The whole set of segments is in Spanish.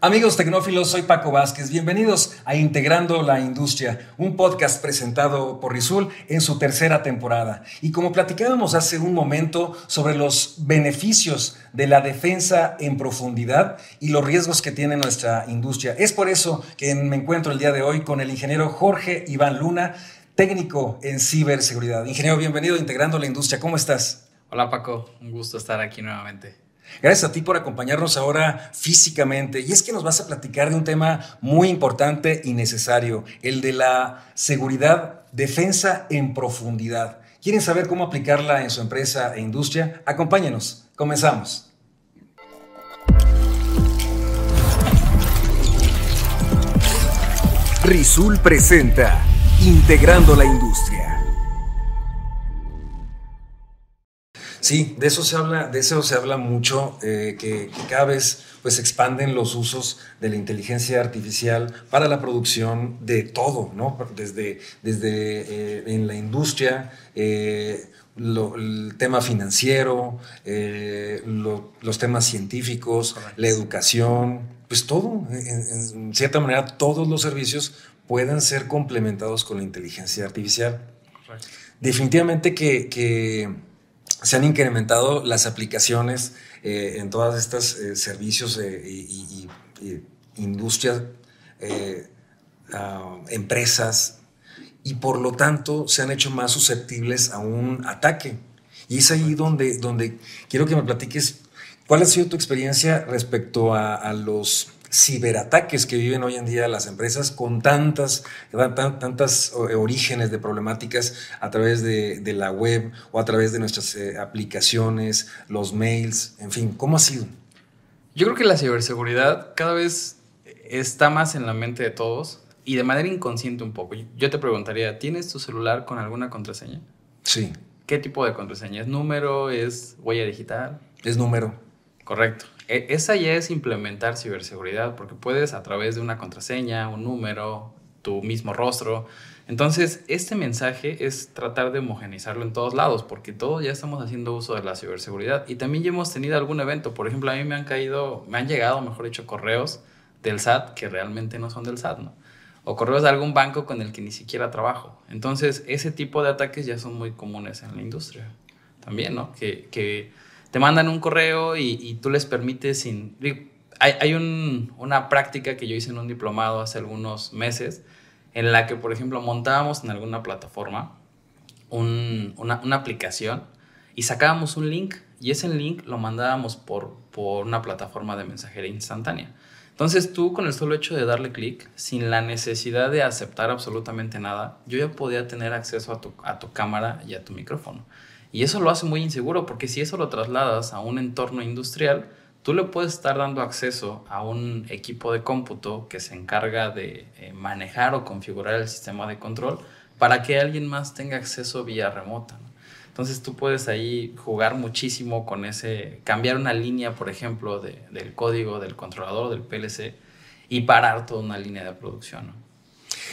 Amigos tecnófilos, soy Paco Vázquez. Bienvenidos a Integrando la Industria, un podcast presentado por Rizul en su tercera temporada. Y como platicábamos hace un momento sobre los beneficios de la defensa en profundidad y los riesgos que tiene nuestra industria, es por eso que me encuentro el día de hoy con el ingeniero Jorge Iván Luna, técnico en ciberseguridad. Ingeniero, bienvenido a Integrando la Industria. ¿Cómo estás? Hola Paco, un gusto estar aquí nuevamente. Gracias a ti por acompañarnos ahora físicamente. Y es que nos vas a platicar de un tema muy importante y necesario, el de la seguridad, defensa en profundidad. ¿Quieren saber cómo aplicarla en su empresa e industria? Acompáñenos. Comenzamos. Rizul presenta Integrando la Industria. Sí, de eso se habla, de eso se habla mucho, eh, que, cada vez pues expanden los usos de la inteligencia artificial para la producción de todo, ¿no? Desde, desde eh, en la industria, eh, el tema financiero, los temas científicos, la educación, pues todo, en, cierta manera todos los servicios puedan ser complementados con la inteligencia artificial. Definitivamente que se han incrementado las aplicaciones eh, en todas estas eh, servicios eh, y, industrias, ah, empresas, y por lo tanto se han hecho más susceptibles a un ataque. Y es ahí donde, donde quiero que me platiques cuál ha sido tu experiencia respecto a los ciberataques que viven hoy en día las empresas con tantas, tantas orígenes de problemáticas a través de, la web o a través de nuestras eh, aplicaciones, los mails, en fin, ¿cómo ha sido? Yo creo que la ciberseguridad cada vez está más en la mente de todos y de manera inconsciente un poco. Yo te preguntaría, ¿tienes tu celular con alguna contraseña? Sí. ¿Qué tipo de contraseña? ¿Es número? ¿Es huella digital? Es número. Correcto. E, esa ya es implementar ciberseguridad, porque puedes a través de una contraseña, un número, tu mismo rostro. Entonces, este mensaje es tratar de homogenizarlo en todos lados, porque todos ya estamos haciendo uso de la ciberseguridad. Y también ya hemos tenido algún evento. Por ejemplo, a mí me han caído, me han llegado, mejor dicho, correos del SAT que realmente no son del SAT, ¿no? O correos de algún banco con el que ni siquiera trabajo. Entonces, ese tipo de ataques ya son muy comunes en la industria. También, ¿no? Que, que te mandan un correo y, tú les permites sin... Hay, hay una práctica que yo hice en un diplomado hace algunos meses en la que, por ejemplo, montábamos en alguna plataforma una, una, aplicación y sacábamos un link y ese link lo mandábamos por, por una plataforma de mensajería instantánea. Entonces tú con el solo hecho de darle clic, sin la necesidad de aceptar absolutamente nada, yo ya podía tener acceso a tu, a tu cámara y a tu micrófono. Y eso lo hace muy inseguro porque si eso lo trasladas a un entorno industrial, tú le puedes estar dando acceso a un equipo de cómputo que se encarga de eh, manejar o configurar el sistema de control para que alguien más tenga acceso vía remota. Entonces tú puedes ahí jugar muchísimo con ese, cambiar una línea, por ejemplo, del código del controlador del PLC y parar toda una línea de producción.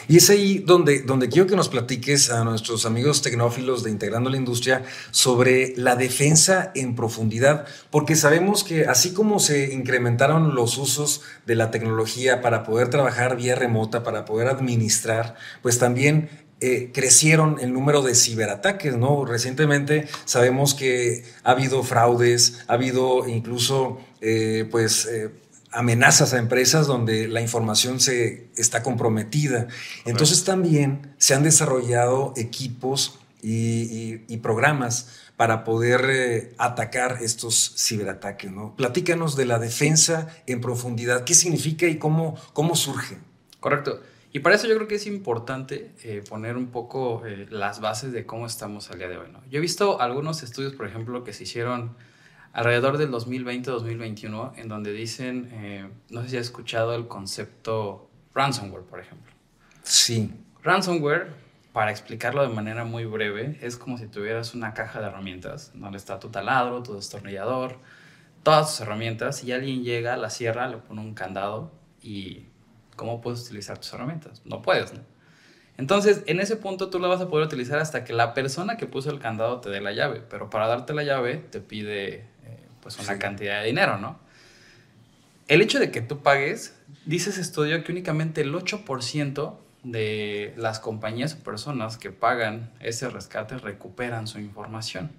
Y es ahí donde, donde quiero que nos platiques a nuestros amigos tecnófilos de Integrando la Industria sobre la defensa en profundidad, porque sabemos que así como se incrementaron los usos de la tecnología para poder trabajar vía remota, para poder administrar, pues también eh, crecieron el número de ciberataques, ¿no? Recientemente sabemos que ha habido fraudes, ha habido incluso, eh, pues, eh, amenazas a empresas donde la información se está comprometida. Entonces también se han desarrollado equipos y, programas para poder eh, atacar estos ciberataques. ¿no? Platícanos de la defensa en profundidad. ¿Qué significa y cómo, cómo surge? Correcto. Y para eso yo creo que es importante eh, poner un poco eh, las bases de cómo estamos al día de hoy. ¿no? Yo he visto algunos estudios, por ejemplo, que se hicieron alrededor del 2020-2021, en donde dicen, eh, no sé si has escuchado el concepto ransomware, por ejemplo. Sí. Ransomware, para explicarlo de manera muy breve, es como si tuvieras una caja de herramientas, donde está tu taladro, tu destornillador, todas tus herramientas, y alguien llega, la cierra, le pone un candado y ¿cómo puedes utilizar tus herramientas? No puedes, ¿no? Entonces, en ese punto tú la vas a poder utilizar hasta que la persona que puso el candado te dé la llave, pero para darte la llave te pide pues una cantidad de dinero, ¿no? El hecho de que tú pagues, dice ese estudio que únicamente el 8% de las compañías o personas que pagan ese rescate recuperan su información.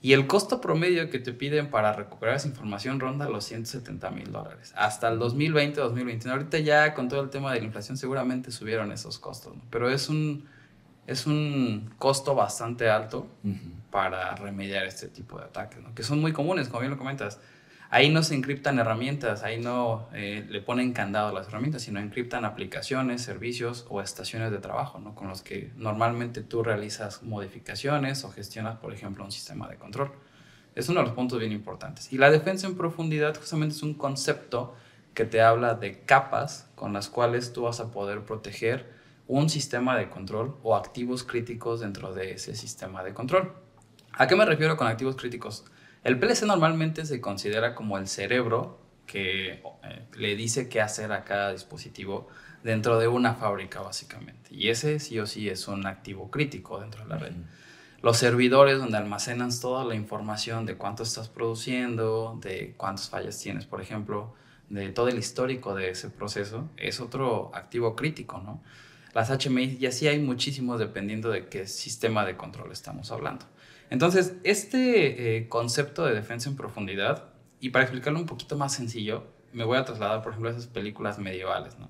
Y el costo promedio que te piden para recuperar esa información ronda los 170 mil dólares. Hasta el 2020, 2021. Ahorita ya con todo el tema de la inflación seguramente subieron esos costos, pero es un, es un costo bastante alto para remediar este tipo de ataques, que son muy comunes, como bien lo comentas. Ahí no se encriptan herramientas, ahí no eh, le ponen candado a las herramientas, sino encriptan aplicaciones, servicios o estaciones de trabajo, ¿no? con los que normalmente tú realizas modificaciones o gestionas, por ejemplo, un sistema de control. Es uno de los puntos bien importantes. Y la defensa en profundidad justamente es un concepto que te habla de capas con las cuales tú vas a poder proteger un sistema de control o activos críticos dentro de ese sistema de control. ¿A qué me refiero con activos críticos? El PLC normalmente se considera como el cerebro que eh, le dice qué hacer a cada dispositivo dentro de una fábrica básicamente. Y ese sí o sí es un activo crítico dentro de la red. Los servidores donde almacenan toda la información de cuánto estás produciendo, de cuántas fallas tienes, por ejemplo, de todo el histórico de ese proceso, es otro activo crítico, ¿no? Las HMI y así hay muchísimos dependiendo de qué sistema de control estamos hablando. Entonces, este eh, concepto de defensa en profundidad, y para explicarlo un poquito más sencillo, me voy a trasladar, por ejemplo, a esas películas medievales, ¿no?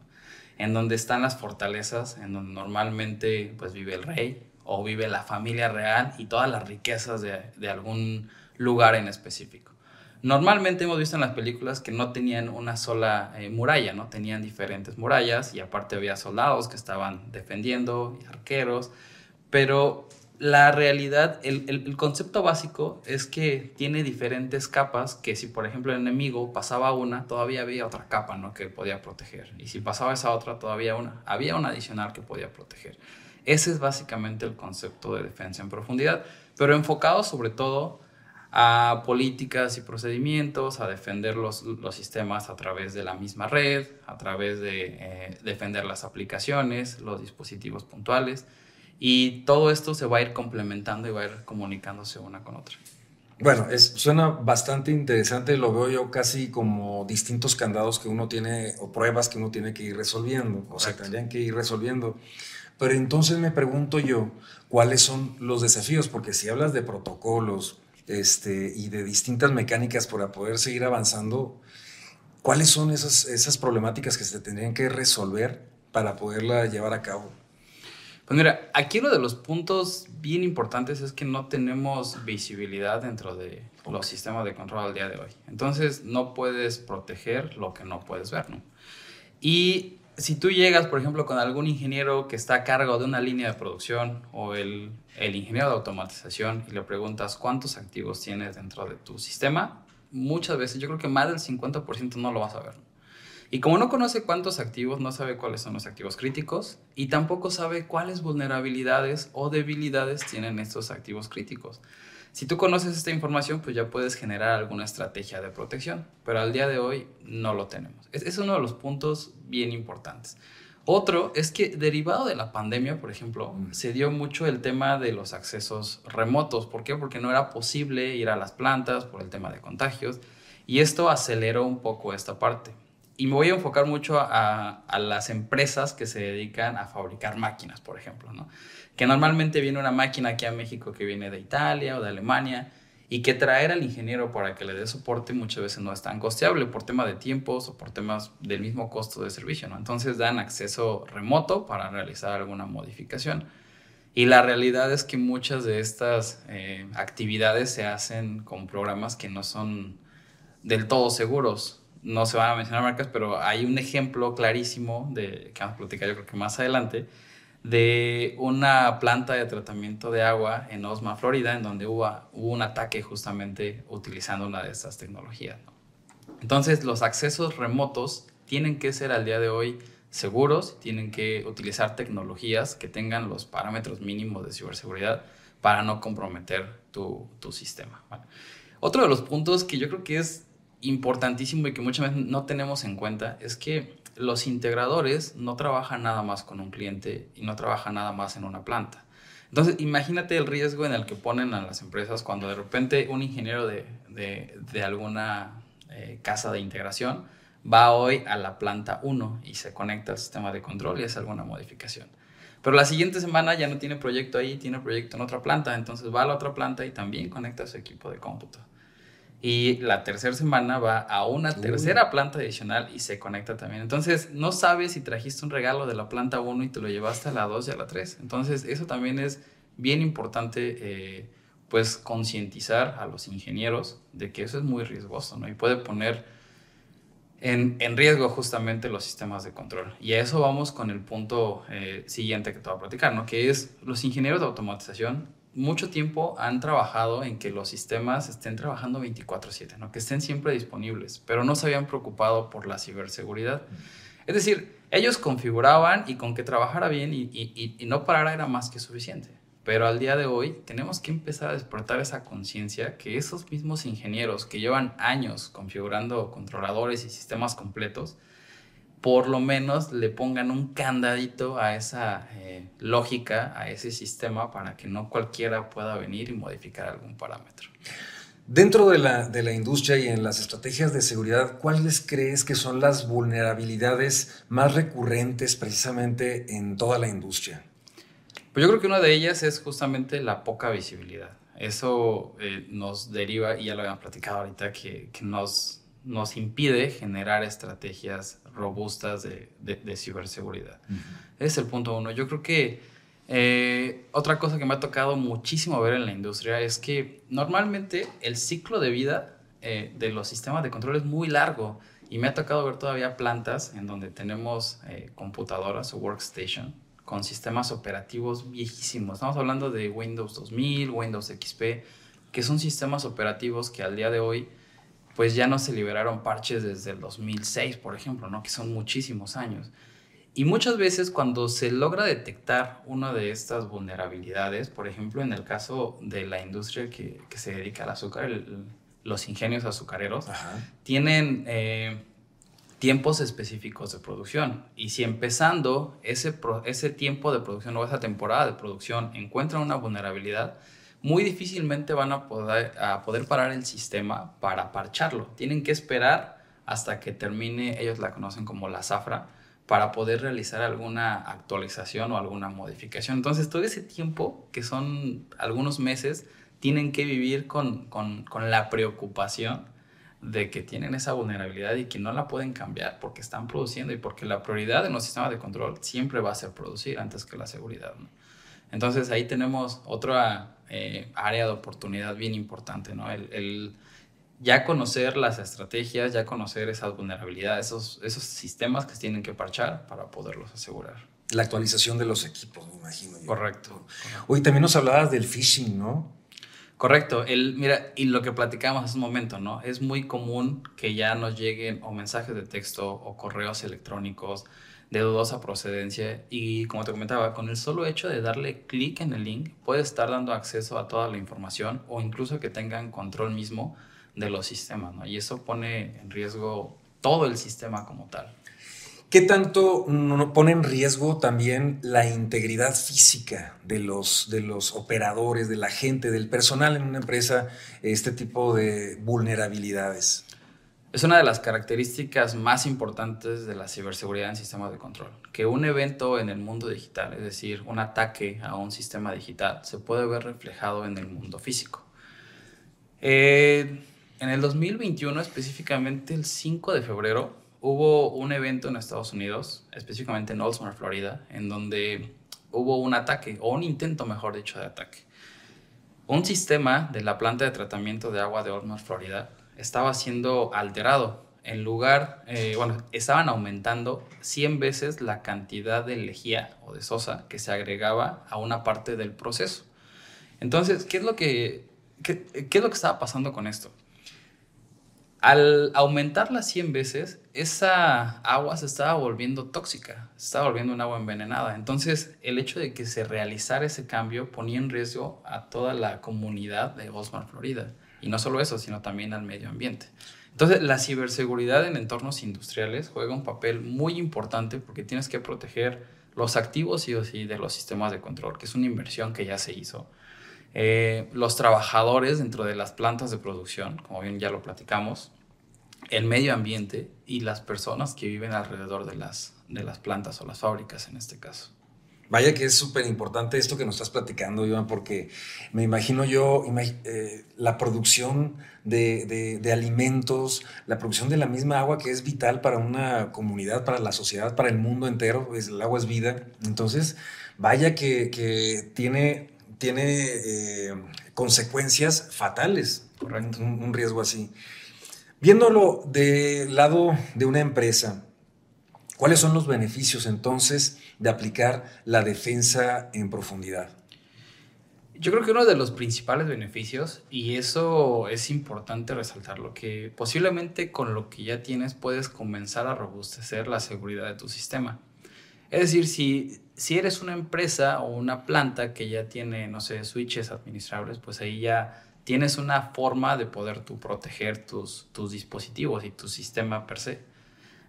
En donde están las fortalezas, en donde normalmente pues, vive el rey o vive la familia real y todas las riquezas de, de algún lugar en específico. Normalmente hemos visto en las películas que no tenían una sola eh, muralla, ¿no? Tenían diferentes murallas y aparte había soldados que estaban defendiendo, y arqueros, pero la realidad, el, concepto básico es que tiene diferentes capas que si por ejemplo el enemigo pasaba una, todavía había otra capa ¿no? que podía proteger. Y si pasaba esa otra, todavía una, había una adicional que podía proteger. Ese es básicamente el concepto de defensa en profundidad, pero enfocado sobre todo a políticas y procedimientos, a defender los, sistemas a través de la misma red, a través de eh, defender las aplicaciones, los dispositivos puntuales y todo esto se va a ir complementando y va a ir comunicándose una con otra. Bueno, es, suena bastante interesante, lo veo yo casi como distintos candados que uno tiene o pruebas que uno tiene que ir resolviendo, o sea, tendrían que ir resolviendo. Pero entonces me pregunto yo, ¿cuáles son los desafíos? Porque si hablas de protocolos este, y de distintas mecánicas para poder seguir avanzando, ¿cuáles son esas, esas problemáticas que se tendrían que resolver para poderla llevar a cabo? Pues mira, aquí uno de los puntos bien importantes es que no tenemos visibilidad dentro de los sistemas de control al día de hoy. Entonces no puedes proteger lo que no puedes ver, ¿no? Y si tú llegas, por ejemplo, con algún ingeniero que está a cargo de una línea de producción o el, el ingeniero de automatización y le preguntas cuántos activos tienes dentro de tu sistema, muchas veces yo creo que más del 50% no lo vas a ver. Y como no conoce cuántos activos, no sabe cuáles son los activos críticos y tampoco sabe cuáles vulnerabilidades o debilidades tienen estos activos críticos. Si tú conoces esta información, pues ya puedes generar alguna estrategia de protección, pero al día de hoy no lo tenemos. Es, es uno de los puntos bien importantes. Otro es que derivado de la pandemia, por ejemplo, mm. se dio mucho el tema de los accesos remotos. ¿Por qué? Porque no era posible ir a las plantas por el tema de contagios y esto aceleró un poco esta parte y me voy a enfocar mucho a, a, las empresas que se dedican a fabricar máquinas, por ejemplo, ¿no? Que normalmente viene una máquina aquí a México que viene de Italia o de Alemania y que traer al ingeniero para que le dé soporte muchas veces no es tan costeable por tema de tiempos o por temas del mismo costo de servicio, ¿no? Entonces dan acceso remoto para realizar alguna modificación. Y la realidad es que muchas de estas eh, actividades se hacen con programas que no son del todo seguros no se van a mencionar marcas, pero hay un ejemplo clarísimo de, que vamos a platicar yo creo que más adelante, de una planta de tratamiento de agua en Osma, Florida, en donde hubo, un ataque justamente utilizando una de estas tecnologías. Entonces, los accesos remotos tienen que ser al día de hoy seguros, tienen que utilizar tecnologías que tengan los parámetros mínimos de ciberseguridad para no comprometer tu, tu sistema. Otro de los puntos que yo creo que es importantísimo y que muchas veces no tenemos en cuenta es que los integradores no trabajan nada más con un cliente y no trabajan nada más en una planta. Entonces, imagínate el riesgo en el que ponen a las empresas cuando de repente un ingeniero de, de, alguna eh, casa de integración va hoy a la planta 1 y se conecta al sistema de control y hace alguna modificación. Pero la siguiente semana ya no tiene proyecto ahí, tiene proyecto en otra planta, entonces va a la otra planta y también conecta su equipo de cómputo. Y la tercera semana va a una tercera planta adicional y se conecta también. Entonces, no sabes si trajiste un regalo de la planta 1 y te lo llevaste a la 2 y a la 3. Entonces, eso también es bien importante, eh, pues, concientizar a los ingenieros de que eso es muy riesgoso, ¿no? Y puede poner en, en, riesgo justamente los sistemas de control. Y a eso vamos con el punto eh, siguiente que te voy a platicar, ¿no? Que es los ingenieros de automatización mucho tiempo han trabajado en que los sistemas estén trabajando 24/7, ¿no? que estén siempre disponibles, pero no se habían preocupado por la ciberseguridad. Es decir, ellos configuraban y con que trabajara bien y, y, y, no parara era más que suficiente. Pero al día de hoy tenemos que empezar a despertar esa conciencia que esos mismos ingenieros que llevan años configurando controladores y sistemas completos, por lo menos le pongan un candadito a esa eh, lógica, a ese sistema, para que no cualquiera pueda venir y modificar algún parámetro. Dentro de la, de la, industria y en las estrategias de seguridad, ¿cuáles crees que son las vulnerabilidades más recurrentes precisamente en toda la industria? Pues yo creo que una de ellas es justamente la poca visibilidad. Eso eh, nos deriva, y ya lo habíamos platicado ahorita, que, que nos, nos impide generar estrategias robustas de, de, ciberseguridad. es el punto uno. Yo creo que eh, otra cosa que me ha tocado muchísimo ver en la industria es que normalmente el ciclo de vida eh, de los sistemas de control es muy largo y me ha tocado ver todavía plantas en donde tenemos eh, computadoras o workstation con sistemas operativos viejísimos. Estamos hablando de Windows 2000, Windows XP, que son sistemas operativos que al día de hoy pues ya no se liberaron parches desde el 2006, por ejemplo, ¿no? que son muchísimos años. Y muchas veces cuando se logra detectar una de estas vulnerabilidades, por ejemplo, en el caso de la industria que, que se dedica al azúcar, los ingenios azucareros, tienen eh, tiempos específicos de producción. Y si empezando ese, ese tiempo de producción o esa temporada de producción encuentran una vulnerabilidad, muy difícilmente van a poder, parar el sistema para parcharlo. Tienen que esperar hasta que termine, ellos la conocen como la zafra, para poder realizar alguna actualización o alguna modificación. Entonces, todo ese tiempo, que son algunos meses, tienen que vivir con la preocupación de que tienen esa vulnerabilidad y que no la pueden cambiar porque están produciendo y porque la prioridad en los sistemas de control siempre va a ser producir antes que la seguridad. Entonces ahí tenemos otra eh, área de oportunidad bien importante, ¿no? El, ya conocer las estrategias, ya conocer esas vulnerabilidades, esos, esos sistemas que tienen que parchar para poderlos asegurar. La actualización de los equipos, me imagino. Correcto. Hoy también nos hablabas del phishing, ¿no? Correcto. El, mira, y lo que platicamos hace un momento, ¿no? Es muy común que ya nos lleguen o mensajes de texto o correos electrónicos de dudosa procedencia y como te comentaba, con el solo hecho de darle clic en el link puede estar dando acceso a toda la información o incluso que tengan control mismo de los sistemas, ¿no? Y eso pone en riesgo todo el sistema como tal. ¿Qué tanto pone en riesgo también la integridad física de los, de los operadores, de la gente, del personal en una empresa, este tipo de vulnerabilidades? Es una de las características más importantes de la ciberseguridad en sistemas de control, que un evento en el mundo digital, es decir, un ataque a un sistema digital, se puede ver reflejado en el mundo físico. Eh, en el 2021, específicamente el 5 de febrero, hubo un evento en Estados Unidos, específicamente en Oldsmar, Florida, en donde hubo un ataque, o un intento, mejor dicho, de ataque. Un sistema de la planta de tratamiento de agua de Oldsmar, Florida, estaba siendo alterado. En lugar, eh, bueno, estaban aumentando 100 veces la cantidad de lejía o de sosa que se agregaba a una parte del proceso. Entonces, ¿qué es lo que, qué, qué es lo que estaba pasando con esto? Al aumentarla 100 veces, esa agua se estaba volviendo tóxica, se estaba volviendo un agua envenenada. Entonces, el hecho de que se realizara ese cambio ponía en riesgo a toda la comunidad de Osmar, Florida. Y no solo eso, sino también al medio ambiente. Entonces, la ciberseguridad en entornos industriales juega un papel muy importante porque tienes que proteger los activos y sí de los sistemas de control, que es una inversión que ya se hizo. Eh, los trabajadores dentro de las plantas de producción, como bien ya lo platicamos, el medio ambiente y las personas que viven alrededor de las, de las plantas o las fábricas en este caso. Vaya que es súper importante esto que nos estás platicando, Iván, porque me imagino yo eh, la producción de, alimentos, la producción de la misma agua que es vital para una comunidad, para la sociedad, para el mundo entero, pues el agua es vida. Entonces, vaya que, tiene, tiene eh, consecuencias fatales. Un, un riesgo así. Viéndolo del lado de una empresa, ¿cuáles son los beneficios entonces de aplicar la defensa en profundidad? Yo creo que uno de los principales beneficios, y eso es importante resaltarlo, que posiblemente con lo que ya tienes puedes comenzar a robustecer la seguridad de tu sistema. Es decir, si, si eres una empresa o una planta que ya tiene, no sé, switches administrables, pues ahí ya tienes una forma de poder tú proteger tus, tus dispositivos y tu sistema per se.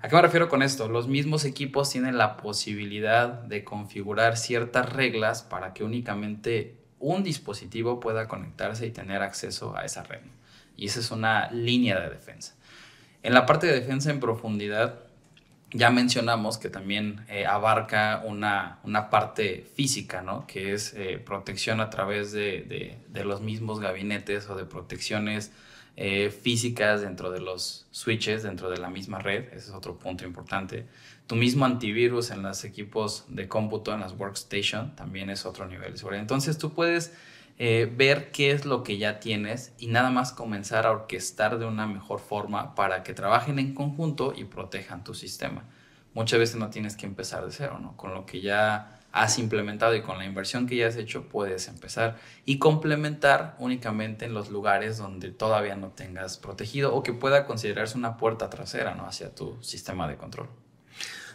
¿A qué me refiero con esto? Los mismos equipos tienen la posibilidad de configurar ciertas reglas para que únicamente un dispositivo pueda conectarse y tener acceso a esa red. Y esa es una línea de defensa. En la parte de defensa en profundidad, ya mencionamos que también eh, abarca una, una, parte física, ¿no? que es eh, protección a través de, de, de, los mismos gabinetes o de protecciones eh, físicas dentro de los switches, dentro de la misma red, ese es otro punto importante. Tu mismo antivirus en los equipos de cómputo, en las workstation, también es otro nivel de seguridad. Entonces tú puedes ver qué es lo que ya tienes y nada más comenzar a orquestar de una mejor forma para que trabajen en conjunto y protejan tu sistema. Muchas veces no tienes que empezar de cero, ¿no? Con lo que ya has implementado y con la inversión que ya has hecho puedes empezar y complementar únicamente en los lugares donde todavía no tengas protegido o que pueda considerarse una puerta trasera ¿no? hacia tu sistema de control.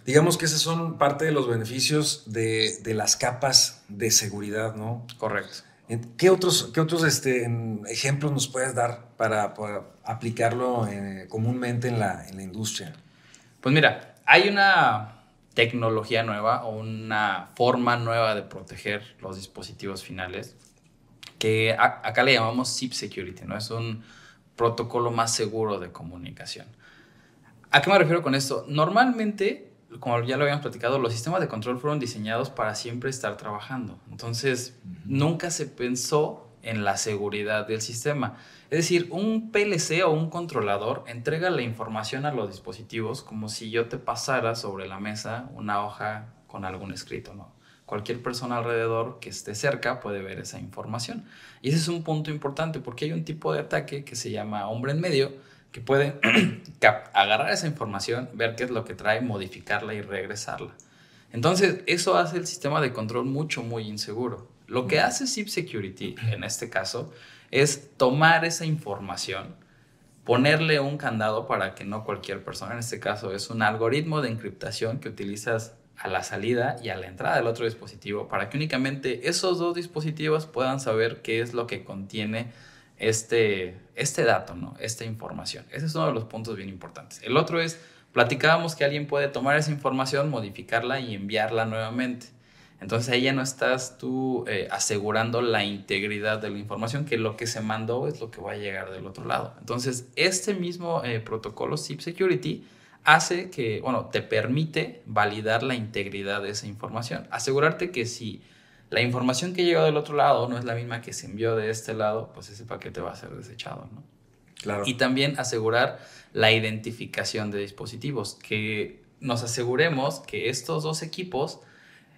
Digamos que esos son parte de los beneficios de, de las capas de seguridad, ¿no? Correcto. ¿Qué otros, qué otros este, ejemplos nos puedes dar para, para aplicarlo eh, comúnmente en la, en la, industria? Pues mira, hay una tecnología nueva o una forma nueva de proteger los dispositivos finales que a, acá le llamamos SIP Security, ¿no? Es un protocolo más seguro de comunicación. ¿A qué me refiero con esto? Normalmente como ya lo habíamos platicado, los sistemas de control fueron diseñados para siempre estar trabajando. Entonces, nunca se pensó en la seguridad del sistema. Es decir, un PLC o un controlador entrega la información a los dispositivos como si yo te pasara sobre la mesa una hoja con algún escrito, ¿no? Cualquier persona alrededor que esté cerca puede ver esa información. Y ese es un punto importante porque hay un tipo de ataque que se llama hombre en medio, que puede agarrar esa información, ver qué es lo que trae, modificarla y regresarla. Entonces, eso hace el sistema de control mucho, muy inseguro. Lo que hace SIP Security, en este caso, es tomar esa información, ponerle un candado para que no cualquier persona, en este caso es un algoritmo de encriptación que utilizas a la salida y a la entrada del otro dispositivo para que únicamente esos dos dispositivos puedan saber qué es lo que contiene este, este dato, ¿no? esta información. Ese es uno de los puntos bien importantes. El otro es, platicábamos que alguien puede tomar esa información, modificarla y enviarla nuevamente. Entonces ahí ya no estás tú eh, asegurando la integridad de la información, que lo que se mandó es lo que va a llegar del otro lado. Entonces este mismo eh, protocolo SIP Security hace que, bueno, te permite validar la integridad de esa información. Asegurarte que si la información que llegó del otro lado no es la misma que se envió de este lado, pues ese paquete va a ser desechado, ¿no? Claro. Y también asegurar la identificación de dispositivos, que nos aseguremos que estos dos equipos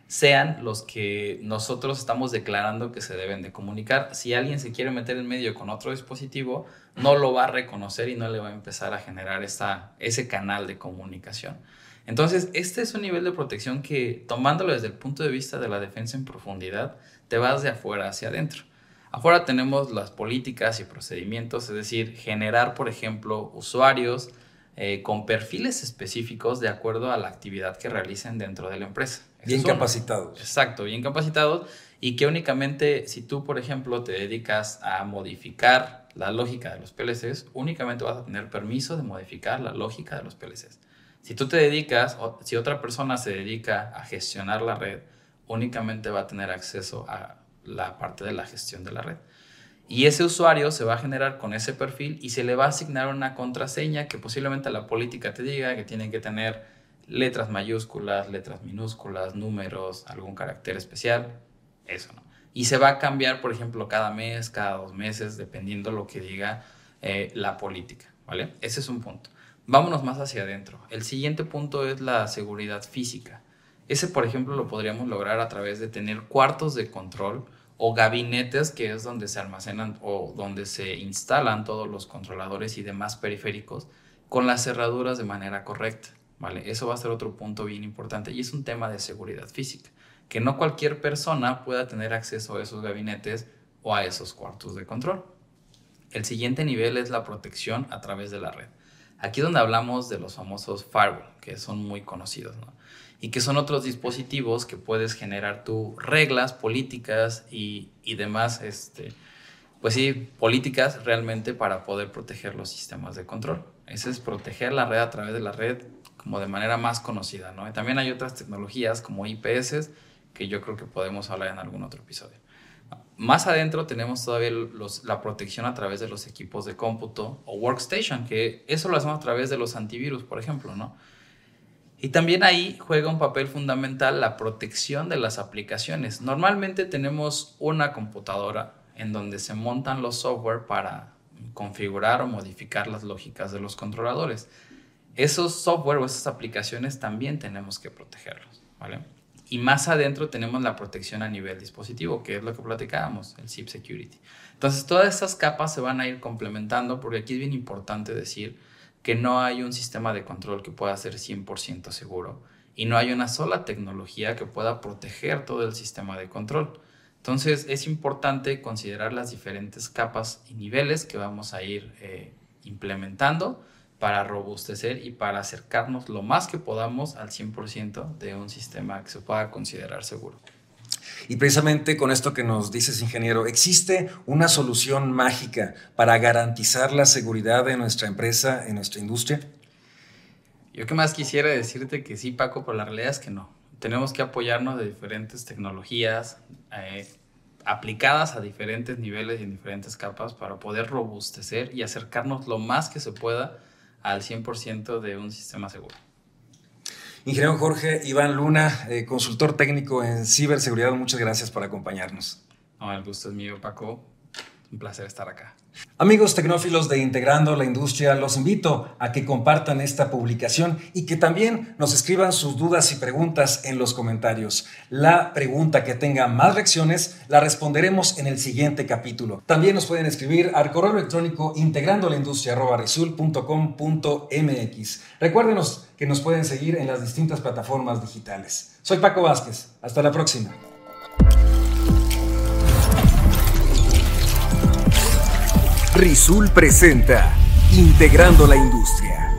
sean los que nosotros estamos declarando que se deben de comunicar. Si alguien se quiere meter en medio con otro dispositivo, no lo va a reconocer y no le va a empezar a generar esa, ese canal de comunicación. Entonces, este es un nivel de protección que, tomándolo desde el punto de vista de la defensa en profundidad, te vas de afuera hacia adentro. Afuera tenemos las políticas y procedimientos, es decir, generar, por ejemplo, usuarios eh, con perfiles específicos de acuerdo a la actividad que realicen dentro de la empresa. Bien capacitados. Exacto, bien capacitados y que únicamente si tú, por ejemplo, te dedicas a modificar la lógica de los PLCs, únicamente vas a tener permiso de modificar la lógica de los PLCs. Si tú te dedicas, o si otra persona se dedica a gestionar la red, únicamente va a tener acceso a la parte de la gestión de la red. Y ese usuario se va a generar con ese perfil y se le va a asignar una contraseña que posiblemente la política te diga que tiene que tener letras mayúsculas, letras minúsculas, números, algún carácter especial, eso no. Y se va a cambiar, por ejemplo, cada mes, cada dos meses, dependiendo lo que diga eh, la política, ¿vale? Ese es un punto. Vámonos más hacia adentro. El siguiente punto es la seguridad física. Ese, por ejemplo, lo podríamos lograr a través de tener cuartos de control o gabinetes, que es donde se almacenan o donde se instalan todos los controladores y demás periféricos, con las cerraduras de manera correcta. Eso va a ser otro punto bien importante y es un tema de seguridad física, que no cualquier persona pueda tener acceso a esos gabinetes o a esos cuartos de control. El siguiente nivel es la protección a través de la red. Aquí es donde hablamos de los famosos firewall, que son muy conocidos, Y que son otros dispositivos que puedes generar tú reglas, políticas y, y demás, este, pues sí, políticas realmente para poder proteger los sistemas de control. Ese es proteger la red a través de la red como de manera más conocida, también hay otras tecnologías como IPS que yo creo que podemos hablar en algún otro episodio. Más adentro tenemos todavía la protección a través de los equipos de cómputo o workstation, que eso lo hacemos a través de los antivirus, por ejemplo, ¿no? Y también ahí juega un papel fundamental la protección de las aplicaciones. Normalmente tenemos una computadora en donde se montan los software para configurar o modificar las lógicas de los controladores esos software o esas aplicaciones también tenemos que protegerlos, ¿vale? Y más adentro tenemos la protección a nivel dispositivo, que es lo que platicábamos, el SIP Security. Entonces, todas esas capas se van a ir complementando, porque aquí es bien importante decir que no hay un sistema de control que pueda ser 100% seguro y no hay una sola tecnología que pueda proteger todo el sistema de control. Entonces, es importante considerar las diferentes capas y niveles que vamos a ir eh, implementando para robustecer y para acercarnos lo más que podamos al 100% de un sistema que se pueda considerar seguro. Y precisamente con esto que nos dices, ingeniero, ¿existe una solución mágica para garantizar la seguridad de nuestra empresa, en nuestra industria? Yo que más quisiera decirte que sí, Paco, pero la realidad es que no. Tenemos que apoyarnos de diferentes tecnologías eh, aplicadas a diferentes niveles y en diferentes capas para poder robustecer y acercarnos lo más que se pueda al 100% de un sistema seguro. Ingeniero Jorge Iván Luna, eh, consultor técnico en ciberseguridad, muchas gracias por acompañarnos. No, el gusto es mío, Paco. Un placer estar acá. Amigos tecnófilos de Integrando la Industria, los invito a que compartan esta publicación y que también nos escriban sus dudas y preguntas en los comentarios. La pregunta que tenga más reacciones la responderemos en el siguiente capítulo. También nos pueden escribir al correo electrónico integrando la industria Recuérdenos que nos pueden seguir en las distintas plataformas digitales. Soy Paco Vázquez. Hasta la próxima. Rizul presenta Integrando la Industria.